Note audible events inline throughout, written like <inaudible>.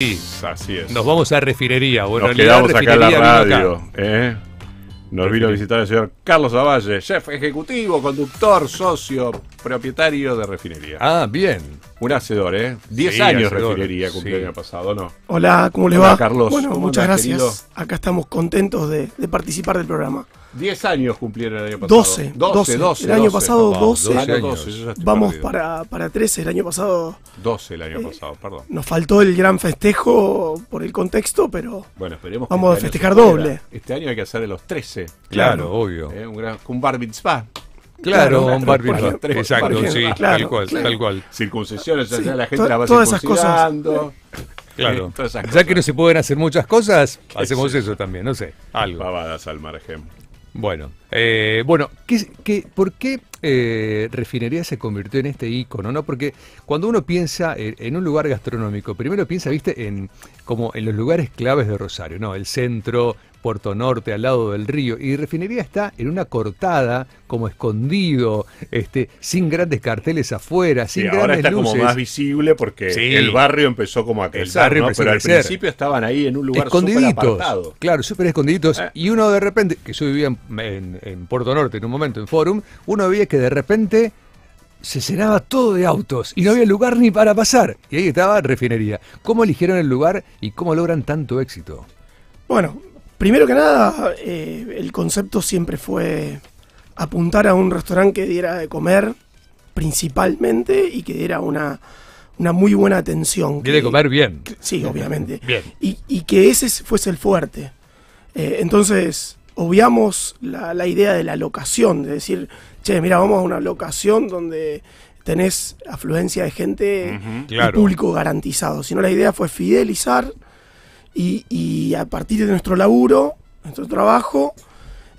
Así es. Nos vamos a refinería. Bueno, Nos en realidad, quedamos acá en la radio. acá. ¿eh? Nos vino a visitar el señor Carlos Avalle, chef ejecutivo, conductor, socio, propietario de refinería. Ah, bien. Un hacedor, ¿eh? Diez Sí, años hacedor, refinería cumplió sí. el año pasado, ¿no? Hola, ¿cómo les Hola, va? Carlos. Bueno, ¿Cómo muchas andás, gracias. Acá estamos contentos de, de participar del programa. Diez años cumplieron el año pasado. 12, 12, 12. 12. El año 12. pasado, Papá, 12. Año años. 12, yo ya estoy Vamos para, para 13. El año pasado 12 el Eh, año pasado, perdón. nos faltó el gran festejo por el contexto, pero Bueno, esperemos Vamos este a festejar doble. Este año hay que hacer de los 13. Claro, obvio. ¿eh? Un, gran, un bar mitzvah. Claro, Claro, un ejemplo, Exacto, sí, ejemplo, tal claro, cual, claro. tal cual. Circuncisiones, ya Sí, sea la gente la va todas esas cosas. circuncidando. Claro. <laughs> Todas esas Ya cosas. que no se pueden hacer muchas cosas, hacemos sé eso también, no sé, algo. Pavadas al margen. Bueno, eh, bueno, ¿qué, qué, por qué eh, Refinería se convirtió en este ícono? ¿no? Porque cuando uno piensa en, en un lugar gastronómico, primero piensa, viste, en como en los lugares claves de Rosario, ¿no? El centro, Puerto Norte, al lado del río. Y Refinería está en una cortada, como escondido, este, sin grandes carteles afuera, sin Sí, grandes ahora está luces. como más visible porque Sí. el barrio empezó como a crecer, Pero al principio estaban ahí en un lugar escondiditos. apartado. Claro, súper escondiditos. Eh. Y uno de repente, que yo vivía en, en- en Puerto Norte en un momento, en Forum, uno veía que de repente se llenaba todo de autos y no había lugar ni para pasar. Y ahí estaba refinería. ¿Cómo eligieron el lugar y cómo logran tanto éxito? bueno, primero que nada, eh, el concepto siempre fue apuntar a un restaurante que diera de comer principalmente y que diera una, una muy buena atención. Quiere que- comer bien. Sí, obviamente. Bien. Y, y que ese fuese el fuerte. Eh, entonces, obviamos la, la idea de la locación, de decir, che, mira, vamos a una locación donde tenés afluencia de gente y Claro. público garantizado. Sino la idea fue fidelizar y, y a partir de nuestro laburo, nuestro trabajo,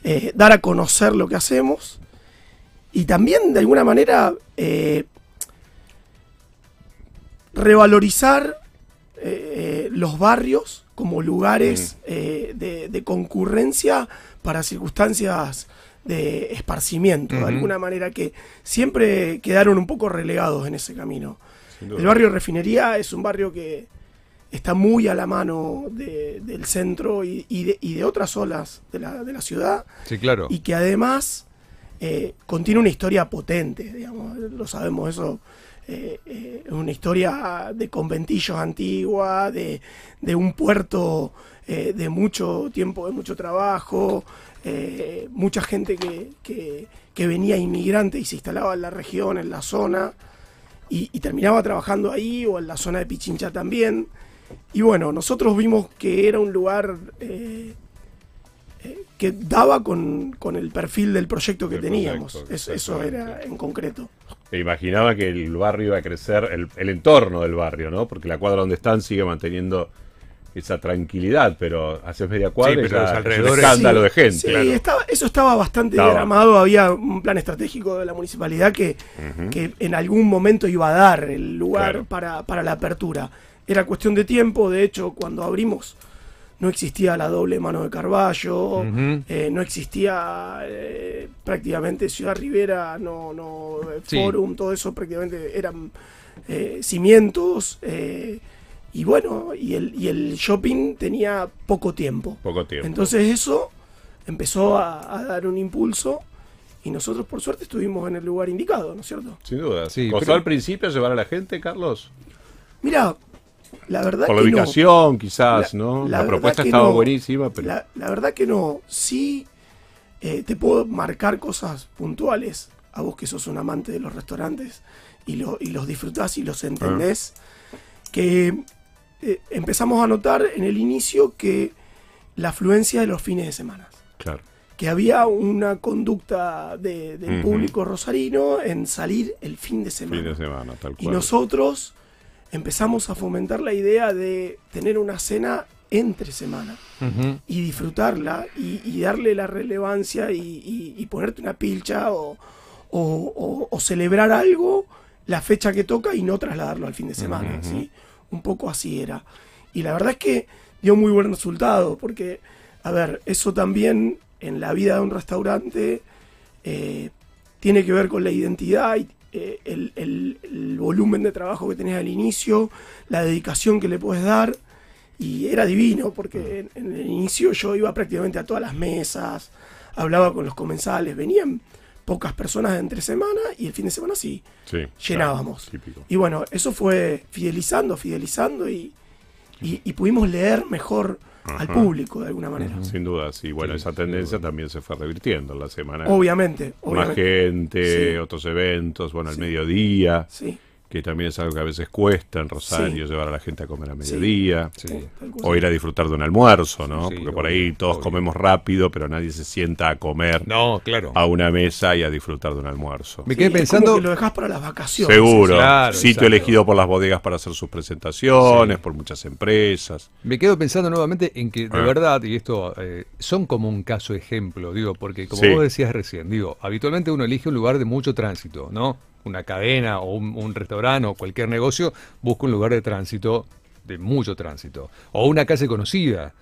eh, dar a conocer lo que hacemos y también de alguna manera eh, revalorizar eh, eh, los barrios como lugares eh, de, de concurrencia para circunstancias de esparcimiento, de alguna manera que siempre quedaron un poco relegados en ese camino. El barrio Refinería es un barrio que está muy a la mano de- del centro y, y de, y de otras zonas de la, de la ciudad Sí, claro. y que además eh, contiene una historia potente, digamos, lo sabemos eso. Eh, eh, una historia de conventillos antigua, de, de un puerto eh, de mucho tiempo, de mucho trabajo, eh, mucha gente que, que- que venía inmigrante y se instalaba en la región, en la zona, y, y terminaba trabajando ahí o en la zona de Pichincha también. Y bueno, nosotros vimos que era un lugar eh, eh, que daba con, con el perfil del proyecto que teníamos. proyecto, Es- eso era en concreto. Imaginaba que el barrio iba a crecer, el, el entorno del barrio, ¿no? Porque la cuadra donde están sigue manteniendo esa tranquilidad, pero hace media cuadra Sí, y ya los es un escándalo Sí, de gente. sí, claro. estaba- eso estaba bastante Estaba. diagramado. Había un plan estratégico de la municipalidad que, que en algún momento iba a dar el lugar Claro. para, para la apertura. Era cuestión de tiempo. De hecho, cuando abrimos, no existía la doble mano de Carballo. Eh, no existía eh, prácticamente Ciudad Rivera, no, no eh, Sí. Forum, todo eso prácticamente eran eh, cimientos. eh, y bueno, y el, y el shopping tenía poco tiempo. Poco tiempo. Entonces eso empezó a, a dar un impulso y nosotros por suerte estuvimos en el lugar indicado, ¿no es cierto? Sin duda. Sí, ¿Costó pero- al principio llevar a la gente, Carlos? Mira, la verdad Por la que no. ubicación, quizás, La- ¿no? la La, propuesta estaba no. buenísima, pero... La, la verdad que no. Sí eh, te puedo marcar cosas puntuales a vos que sos un amante de los restaurantes y, lo- y los disfrutás y los entendés. Que eh, empezamos a notar en el inicio que la afluencia de los fines de semana. Claro. que había una conducta de- del Ujú. público rosarino en salir el fin de semana. Fin de semana, tal y cual. nosotros empezamos a fomentar la idea de tener una cena entre semana y disfrutarla y, y darle la relevancia y, y- y ponerte una pilcha o, o- o- o celebrar algo la fecha que toca y no trasladarlo al fin de semana. Un poco así era. Y la verdad es que dio muy buen resultado porque, a ver, eso también en la vida de un restaurante eh, tiene que ver con la identidad y eh, el, el- el volumen de trabajo que tenés al inicio, la dedicación que le puedes dar y era divino porque en, en el inicio yo iba prácticamente a todas las mesas, hablaba con los comensales, venían pocas personas de entre semana y el fin de semana sí, Sí, llenábamos. claro. Y bueno, eso fue fidelizando, fidelizando y, y, y pudimos leer mejor al público de alguna manera. Sin duda, sí. Bueno, Sí, esa tendencia duda. también se fue revirtiendo en la semana. Obviamente, Más obviamente. gente, Sí. otros eventos, bueno, al Sí. mediodía, Sí, que también es algo que a veces cuesta en Rosario, Sí. llevar a la gente a comer a mediodía. Sí. cual. O ir a disfrutar de un almuerzo, ¿no? Sí, Porque por obvio, ahí todos obvio. comemos rápido, pero nadie se sienta a comer No, claro. a una mesa y a disfrutar de un almuerzo. Me Sí, quedé es como pensando. que lo dejas para las vacaciones. Seguro. Claro, Sitio exacto. elegido por las bodegas para hacer sus presentaciones, Sí. por muchas empresas. Me quedo pensando nuevamente en que de Ah. verdad, y esto eh, son como un caso ejemplo, digo, porque como Sí. vos decías recién, digo, habitualmente uno elige un lugar de mucho tránsito, ¿no? Una cadena o un, un restaurante o cualquier negocio busca un lugar de tránsito, de mucho tránsito, o una calle conocida.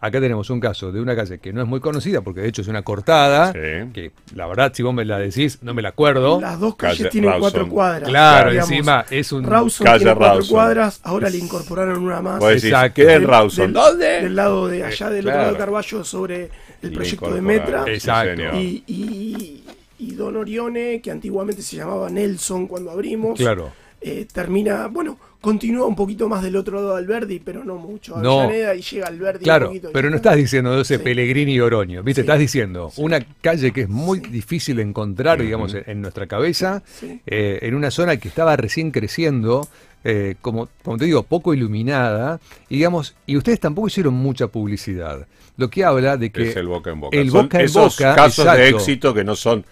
Acá tenemos un caso de una calle que no es muy conocida, porque de hecho es una cortada, Sí. que la verdad, si vos me la decís, no me la acuerdo. Las dos calles Calle tienen Rawson. cuatro cuadras. Claro, digamos. encima es un... Rawson Calle tiene cuatro Rawson. cuadras, ahora le incorporaron una más. Decís, Exacto. en Del- Rawson. del- ¿Dónde? Del lado de allá, del otro lado de Carballo, sobre el Y proyecto de. Metra. Exacto. y, y Don Orione, que antiguamente se llamaba Nelson cuando abrimos, Claro. eh, termina, bueno, continúa un poquito más del otro lado de Alberdi, pero no mucho. No. Avellaneda y llega Alberdi un Claro, poquito. y pero no está. estás diciendo ese Sí. Pellegrini y Oroño, ¿viste? Sí. Estás diciendo una calle que es muy difícil de encontrar, digamos, en, en nuestra cabeza, Sí. eh, en una zona que estaba recién creciendo, eh, como, como te digo, poco iluminada, y digamos, y ustedes tampoco hicieron mucha publicidad. Lo que habla de que es el boca en boca. el Son boca en esos boca, casos de éxito que no son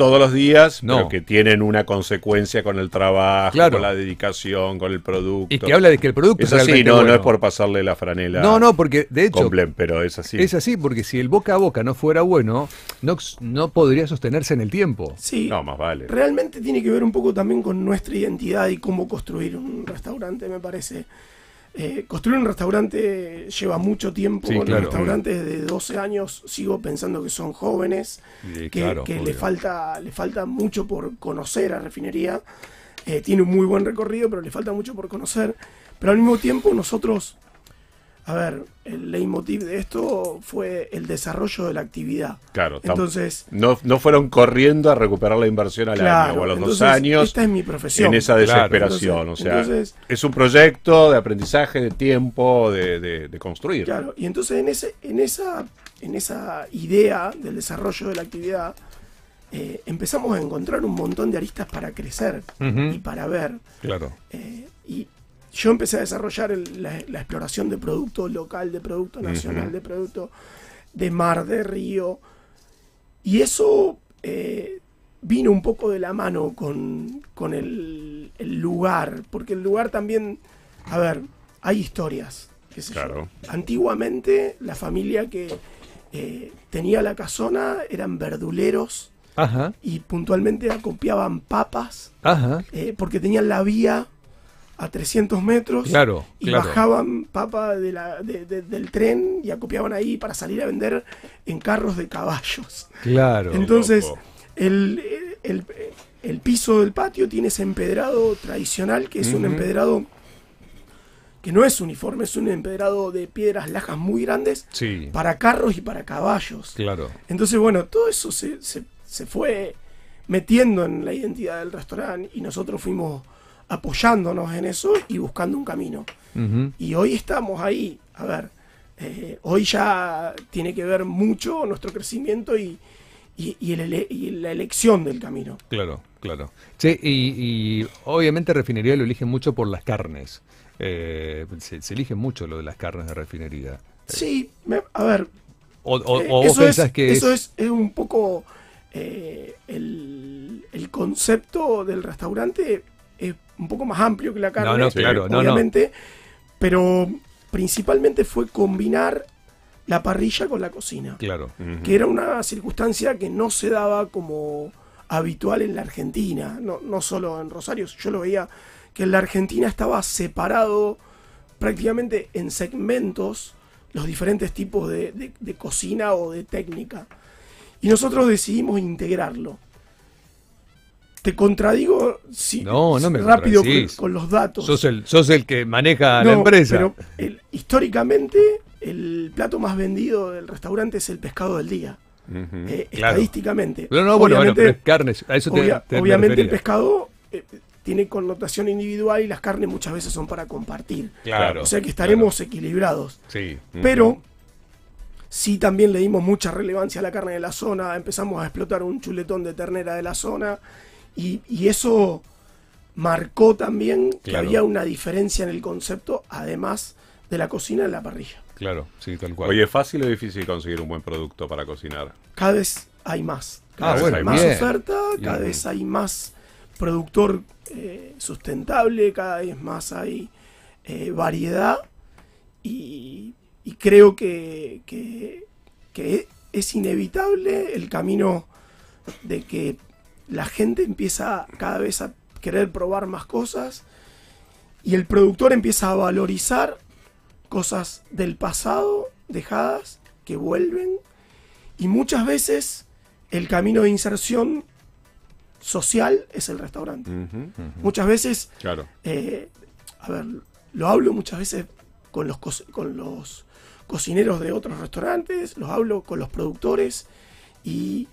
todos los días, No. pero que tienen una consecuencia con el trabajo, Claro. con la dedicación, con el producto. y que habla de que el producto es es así, no, no es por pasarle la franela No, no, porque de hecho con Blem, pero es así. es así, porque si el boca a boca no fuera bueno, no, no podría sostenerse en el tiempo. Sí, No, más vale. realmente tiene que ver un poco también con nuestra identidad y cómo construir un restaurante, me parece. Eh, construir un restaurante lleva mucho tiempo. Sí, Los claro. restaurantes de 12 años sigo pensando que son jóvenes, que, claro, que le, falta, le falta mucho por conocer a Refinería. Eh, tiene un muy buen recorrido, pero le falta mucho por conocer. Pero al mismo tiempo nosotros, a ver, el leitmotiv de esto fue el desarrollo de la actividad. Claro, Entonces, no, no fueron corriendo a recuperar la inversión al claro, año o a los entonces, dos años Esta es mi profesión. en esa Claro. desesperación. Entonces- o sea, entonces- es un proyecto de aprendizaje, de tiempo, de, de- de construir. Claro, y entonces en, ese, en, esa, en esa idea del desarrollo de la actividad, eh, empezamos a encontrar un montón de aristas para crecer y para ver. Claro. eh, y yo empecé a desarrollar el- la, la exploración de producto local, de producto nacional, de producto de mar, de río. Y eso eh, vino un poco de la mano con, con el, el lugar, porque el lugar también, a ver, hay historias. qué sé yo. Claro. Antiguamente la familia que eh, tenía la casona eran verduleros Ajá, y puntualmente acopiaban papas ajá. eh, porque tenían la vía a 300 metros Claro, y claro. bajaban papa de la- de- de- del tren y acopiaban ahí para salir a vender en carros de caballos. Claro. Entonces, el, el- el piso del patio tiene ese empedrado tradicional, que es un empedrado que no es uniforme, es un empedrado de piedras lajas muy grandes sí, para carros y para caballos. claro. Entonces, bueno, todo eso se, se- se fue metiendo en la identidad del restaurante y nosotros fuimos apoyándonos en eso y buscando un camino. Y hoy estamos ahí. A ver, eh, hoy ya tiene que ver mucho nuestro crecimiento y, y- y el ele- y la elección del camino. Claro, claro. Che, y, obviamente refinería lo eligen mucho por las carnes. Eh, se, se elige mucho lo de las carnes de refinería. Sí, me- a ver, O, o- Eh, o vos eso es, pensás que eso es... es, es un poco el, el concepto del restaurante es un poco más amplio que la carne, No, no, Sí. claro, no, no. obviamente, pero principalmente fue combinar la parrilla con la cocina, Claro. Que era una circunstancia que no se daba como habitual en la Argentina, no, no solo en Rosario, yo lo veía que en la Argentina estaba separado prácticamente en segmentos los diferentes tipos de, de- de cocina o de técnica. Y nosotros decidimos integrarlo. Te contradigo si, No, no me rápido con, los datos. Sos el, sos el que maneja la empresa. Pero el- históricamente, el plato más vendido del restaurante es el pescado del día. Eh, claro. Estadísticamente. No, no, bueno, bueno, pero es carnes. A eso te, Obvia- te- me obviamente el pescado eh, tiene connotación individual y las carnes muchas veces son para compartir. Claro. o sea que estaremos equilibrados. Sí. Pero sí también le dimos mucha relevancia a la carne de la zona, empezamos a explotar un chuletón de ternera de la zona y, y eso marcó también que había una diferencia en el concepto, además de la cocina en la parrilla. Claro, sí, tal cual. Oye, ¿es fácil o difícil conseguir un buen producto para cocinar? Cada vez hay más. Cada Ah, vez bueno, hay más bien. oferta, cada Bien. vez hay más productor eh, sustentable, cada vez más hay eh, variedad y, y creo que, que- que es inevitable el camino de que la gente empieza cada vez a querer probar más cosas y el productor empieza a valorizar cosas del pasado dejadas que vuelven y muchas veces el camino de inserción social es el restaurante. Muchas veces, Claro. eh, a ver, lo hablo muchas veces con los, co- con los cocineros de otros restaurantes, los hablo con los productores y,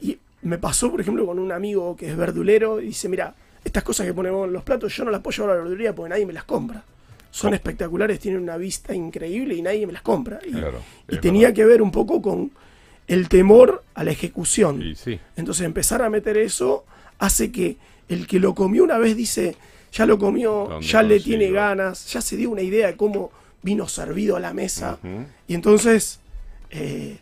y me pasó, por ejemplo, con un amigo que es verdulero y dice, mira, estas cosas que ponemos en los platos yo no las puedo llevar a la verdulería porque nadie me las compra. Son ¿Cómo? espectaculares, tienen una vista increíble y nadie me las compra. Y, Claro, y tenía verdad. que ver un poco con el temor a la ejecución. Y sí. Entonces empezar a meter eso hace que el que lo comió una vez dice, ya lo comió, ¿Dónde ya le tiene ganas, ya se dio una idea de cómo vino servido a la mesa. Y entonces eh,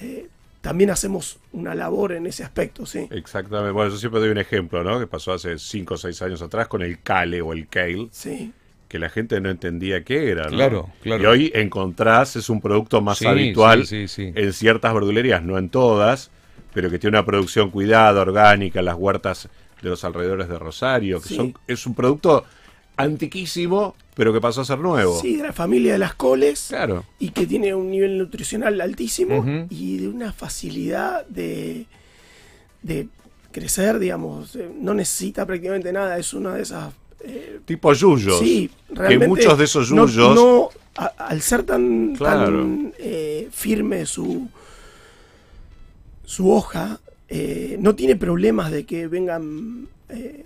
eh, también hacemos una labor en ese aspecto, ¿sí? Exactamente. Bueno, yo siempre doy un ejemplo, ¿no? Que pasó hace 5 o 6 años atrás con el kale o el kale, Sí, que la gente no entendía qué era, ¿no? Claro, claro. Y hoy encontrás, es un producto más Sí, habitual sí, sí, sí. en ciertas verdulerías, no en todas, pero que tiene una producción cuidada, orgánica, las huertas de los alrededores de Rosario, que Sí. son, es un producto antiquísimo, pero que pasó a ser nuevo. sí, de la familia de las coles. Claro. y que tiene un nivel nutricional altísimo y de una facilidad de, de crecer, digamos. Eh, No necesita prácticamente nada, es una de esas... eh, Tipo yuyos. sí, que realmente muchos de esos no- yuyos... no, a- al ser tan, Claro. tan, eh, firme su, su hoja, eh, no tiene problemas de que vengan... eh,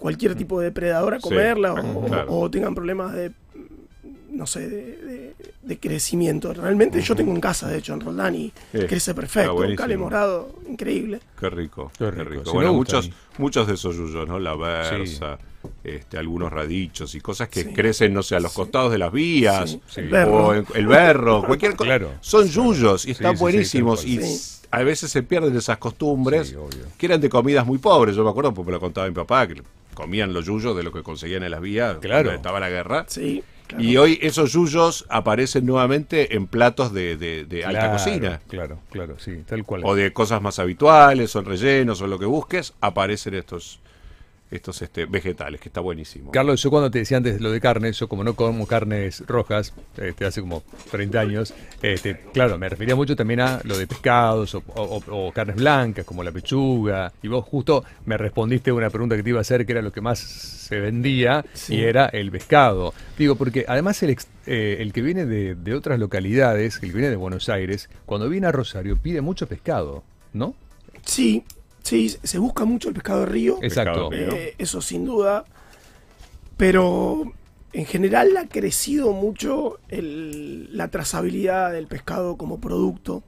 cualquier tipo de depredador a Sí, comerla o, claro. o tengan problemas de no sé, de, de- de crecimiento. Realmente yo tengo en casa, de hecho, en Roldán y Sí, crece perfecto. Un cale morado, increíble. Qué rico, Qué qué rico, sí, bueno, muchos, muchos de esos yuyos, ¿no? La versa, este, algunos radichos y cosas que Sí. crecen, no sé, a los costados de las vías, Sí, Sí. el berro. o en- el berro, <laughs> cualquier cosa. Claro. Son yuyos y Sí, están sí, sí, buenísimos. y a veces se pierden esas costumbres que eran de comidas muy pobres. Yo me acuerdo porque me lo contaba mi papá, que comían los yuyos de lo que conseguían en las vías Claro. estaba la guerra. Sí, claro. Y hoy esos yuyos aparecen nuevamente en platos de, de- de alta cocina. Claro, claro, sí, tal cual. O de cosas más habituales, o rellenos, o lo que busques, aparecen estos, estos este, vegetales, que está buenísimo. Carlos, yo cuando te decía antes lo de carne, yo como no como carnes rojas, este, hace como 30 años, este, claro, me refería mucho también a lo de pescados o, o- o carnes blancas, como la pechuga, y vos justo me respondiste una pregunta que te iba a hacer, que era lo que más se vendía, Sí. y era el pescado. Digo, porque además el, ex- eh, el que viene de, de otras localidades, el que viene de Buenos Aires, cuando viene a Rosario pide mucho pescado, ¿no? Sí, sí, se busca mucho el pescado de río. Exacto. Eh, eso sin duda. Pero en general ha crecido mucho el- la trazabilidad del pescado como producto.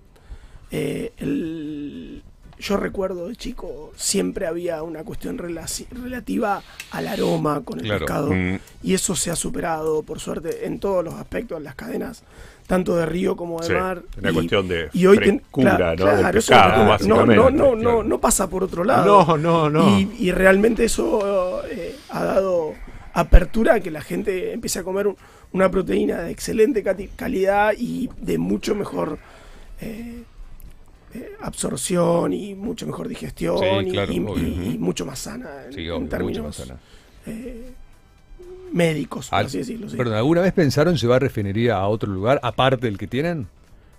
Eh, el- yo recuerdo de chico, siempre había una cuestión relativa al aroma con el Claro. pescado. Mm. Y eso se ha superado, por suerte, en todos los aspectos, en las cadenas, tanto de río como de Sí, mar. una Y- cuestión de y hoy ten- frescura, claro, ¿no? Claro, eso pescado, no- no, básicamente. No, no, no, Claro. no pasa por otro lado. No, no, no. Y, y realmente eso eh, ha dado apertura a que la gente empiece a comer un- una proteína de excelente calidad y de mucho mejor eh, eh, absorción y mucho mejor digestión Sí, y- claro, y, obvio. y- y mucho más sana en, Sí, en obvio, mucho términos más sana. eh, médicos, por Al- así decirlo. sí. Perdón, ¿alguna vez pensaron llevar refinería a otro lugar aparte del que tienen?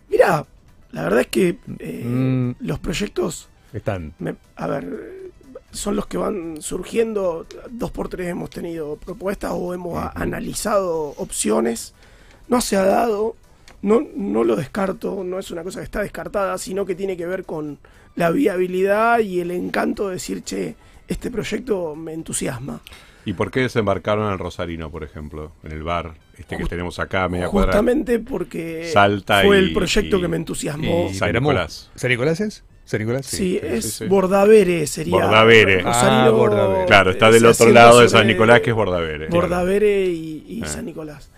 Mira, la verdad es que eh, Mm. los proyectos Están. Me- a ver, son los que van surgiendo. Dos por tres hemos tenido propuestas o hemos analizado opciones. No se ha dado, no, no lo descarto, no es una cosa que está descartada, sino que tiene que ver con la viabilidad y el encanto de decir, che, este proyecto me entusiasma. ¿Y por qué desembarcaron al Rosarino, por ejemplo? En el bar este que Just- tenemos acá, media cuadra. Justamente porque Salta fue y- el proyecto y- que me entusiasmó. Y San Nicolás. ¿San Nicolás es? ¿San Nicolás? Sí, es sí, sí. Bordavere, sería. Bordavere. Ah, Bordavere. Claro, está del otro lado de San Nicolás, que es Bordavere. Bordavere y, y Ah. San Nicolás.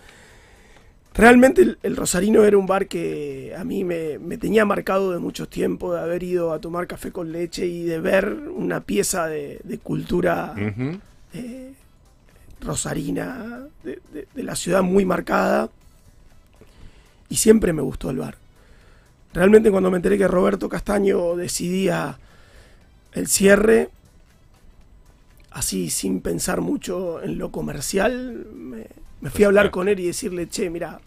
Realmente el, el Rosarino era un bar que a mí me, me tenía marcado de mucho tiempo, de haber ido a tomar café con leche y de ver una pieza de, de cultura. Eh, rosarina, de, la ciudad muy marcada. Y siempre me gustó el bar. Realmente cuando me enteré que Roberto Castaño decidía el cierre, así sin pensar mucho en lo comercial, me, fui a hablar con él y decirle, che, mira,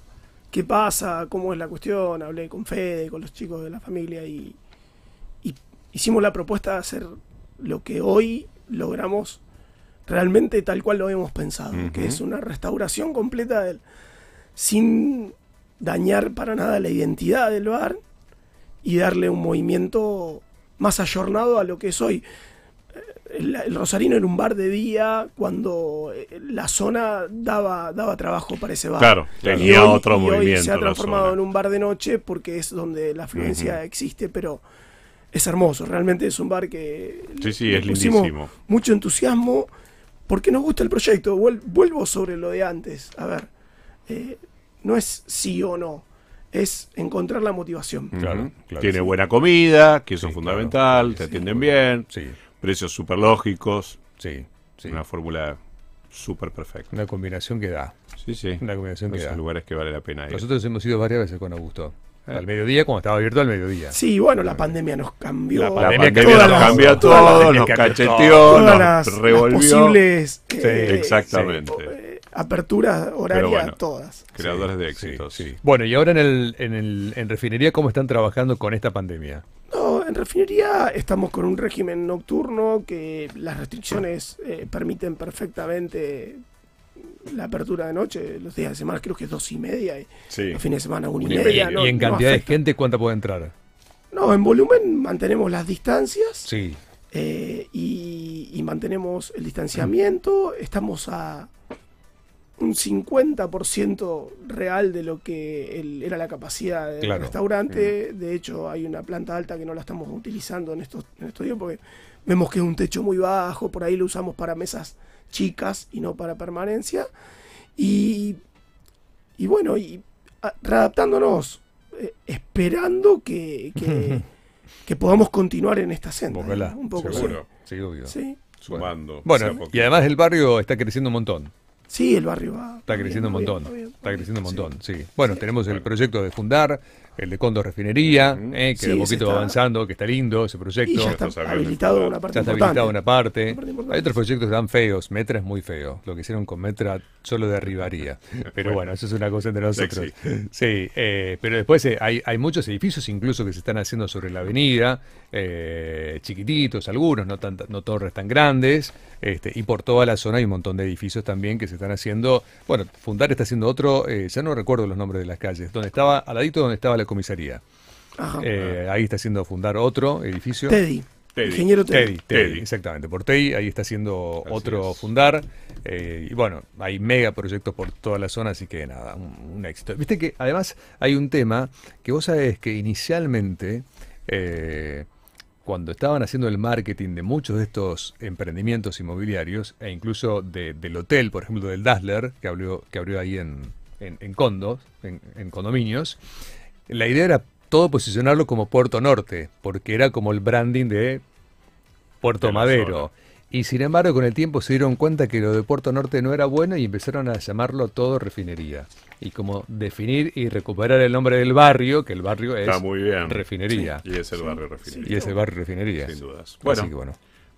¿qué pasa? ¿Cómo es la cuestión? Hablé con Fede, con los chicos de la familia y hicimos la propuesta de hacer lo que hoy logramos realmente tal cual lo hemos pensado, que es una restauración completa del, sin dañar para nada la identidad del bar y darle un movimiento más ayornado a lo que es hoy. Eh, El, el Rosarino era un bar de día cuando eh, la zona daba, daba trabajo para ese bar. Claro, Y tenía hoy- otro y hoy movimiento. se ha transformado en un bar de noche porque es donde la afluencia existe, pero es hermoso. Realmente es un bar que Sí, sí, le es lindísimo. mucho entusiasmo porque nos gusta el proyecto. Vuel- Vuelvo sobre lo de antes. A ver, eh, no es sí o no, es encontrar la motivación. Claro, claro, Tiene sí. buena comida, que eso Sí, es fundamental, claro, te sí. atienden bien, Sí, precios súper lógicos, sí, sí. una fórmula súper perfecta. Una combinación que da. Sí, sí. Una combinación que Esos da. lugares que vale la pena ir. Nosotros hemos ido varias veces con Augusto. Al mediodía, cuando estaba abierto al mediodía. Sí, bueno, la pandemia nos cambió. La La pandemia cambió nos todas las- cambió todas las- todo, nos cacheteó, todas nos las, las revolvió. posibles Sí, eh, exactamente. eh, aperturas horarias, bueno. todas. Creadores de Sí, éxitos. sí. Bueno, y ahora en, el, en, el, en refinería, ¿cómo están trabajando con esta pandemia? No, en refinería estamos con un régimen nocturno que las restricciones eh, permiten perfectamente la apertura de noche. Los días de semana creo que es dos y media y Sí. los fines de semana una y media. media. no- y en no cantidad de gente, ¿cuánta puede entrar? No, en volumen mantenemos las distancias Sí. eh, y, y mantenemos el distanciamiento. Estamos a un 50% real de lo que el- era la capacidad del Claro. restaurante. De hecho, hay una planta alta que no la estamos utilizando en estos, en estos días porque vemos que es un techo muy bajo. Por ahí lo usamos para mesas chicas y no para permanencia. Y, y bueno, y a- readaptándonos, eh, esperando que, que, <laughs> que podamos continuar en esta senda. Un poco, seguro. Sí, sí. Sí. Sumando. Bueno, y además el barrio está creciendo un montón. Sí, el barrio va. Está creciendo un bien, montón. bien, va bien, Está creciendo un montón, sí. Bueno, tenemos el proyecto de fundar, el de Condo Refinería, eh, que Sí, de poquito va avanzando, que está lindo ese proyecto. Y ya Ya está habilitado una parte Ya está habilitada una parte. Una parte importante. Hay otros proyectos que están feos. Metra es muy feo. Lo que hicieron con Metra solo derribaría. <laughs> Pero bueno, eso es una cosa entre nosotros. Sí, eh, pero después eh, hay, hay muchos edificios incluso que se están haciendo sobre la avenida, eh, chiquititos algunos, no, tanta- no torres tan grandes. Este, y por toda la zona hay un montón de edificios también que se están haciendo. Bueno, Fundar está haciendo otro, eh, ya no recuerdo los nombres de las calles, donde estaba, al ladito donde estaba la comisaría. Ajá. Eh, ahí está haciendo Fundar otro edificio. Teddy. Teddy. Ingeniero Teddy. Teddy, Teddy, Teddy. exactamente. Por Teddy, ahí está haciendo Así otro es. fundar. eh, y bueno, hay mega proyectos por toda la zona, así que nada, un, un éxito. Viste que además hay un tema que vos sabés que inicialmente, eh, cuando estaban haciendo el marketing de muchos de estos emprendimientos inmobiliarios, e incluso de- del hotel, por ejemplo, del Dazzler, que abrió, que abrió ahí en, en, en condos, en, en condominios, la idea era todo posicionarlo como Puerto Norte, porque era como el branding de Puerto De Madero. Y sin embargo, con el tiempo se dieron cuenta que lo de Puerto Norte no era bueno y empezaron a llamarlo todo refinería. Y como definir y recuperar el nombre del barrio, que el barrio es Está muy bien. refinería. Y es el barrio Y refinería. es el barrio refinería. Sin dudas. Así Bueno, que bueno,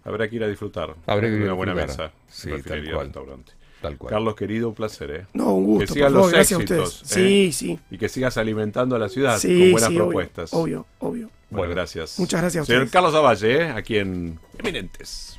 habrá que ir a disfrutar. Habrá que ir a una buena mesa. Sí, refinería, tal cual. restaurante. tal cual. Carlos, querido, un placer, ¿eh? No, un gusto. Que sigan los gracias a éxitos, ustedes. ¿eh? Sí, sí. Y que sigas alimentando a la ciudad Sí, con buenas sí, propuestas. Obvio, obvio. Bueno, Bueno, gracias. muchas gracias a Señor ustedes. Carlos Avalle, ¿eh? aquí en Eminentes.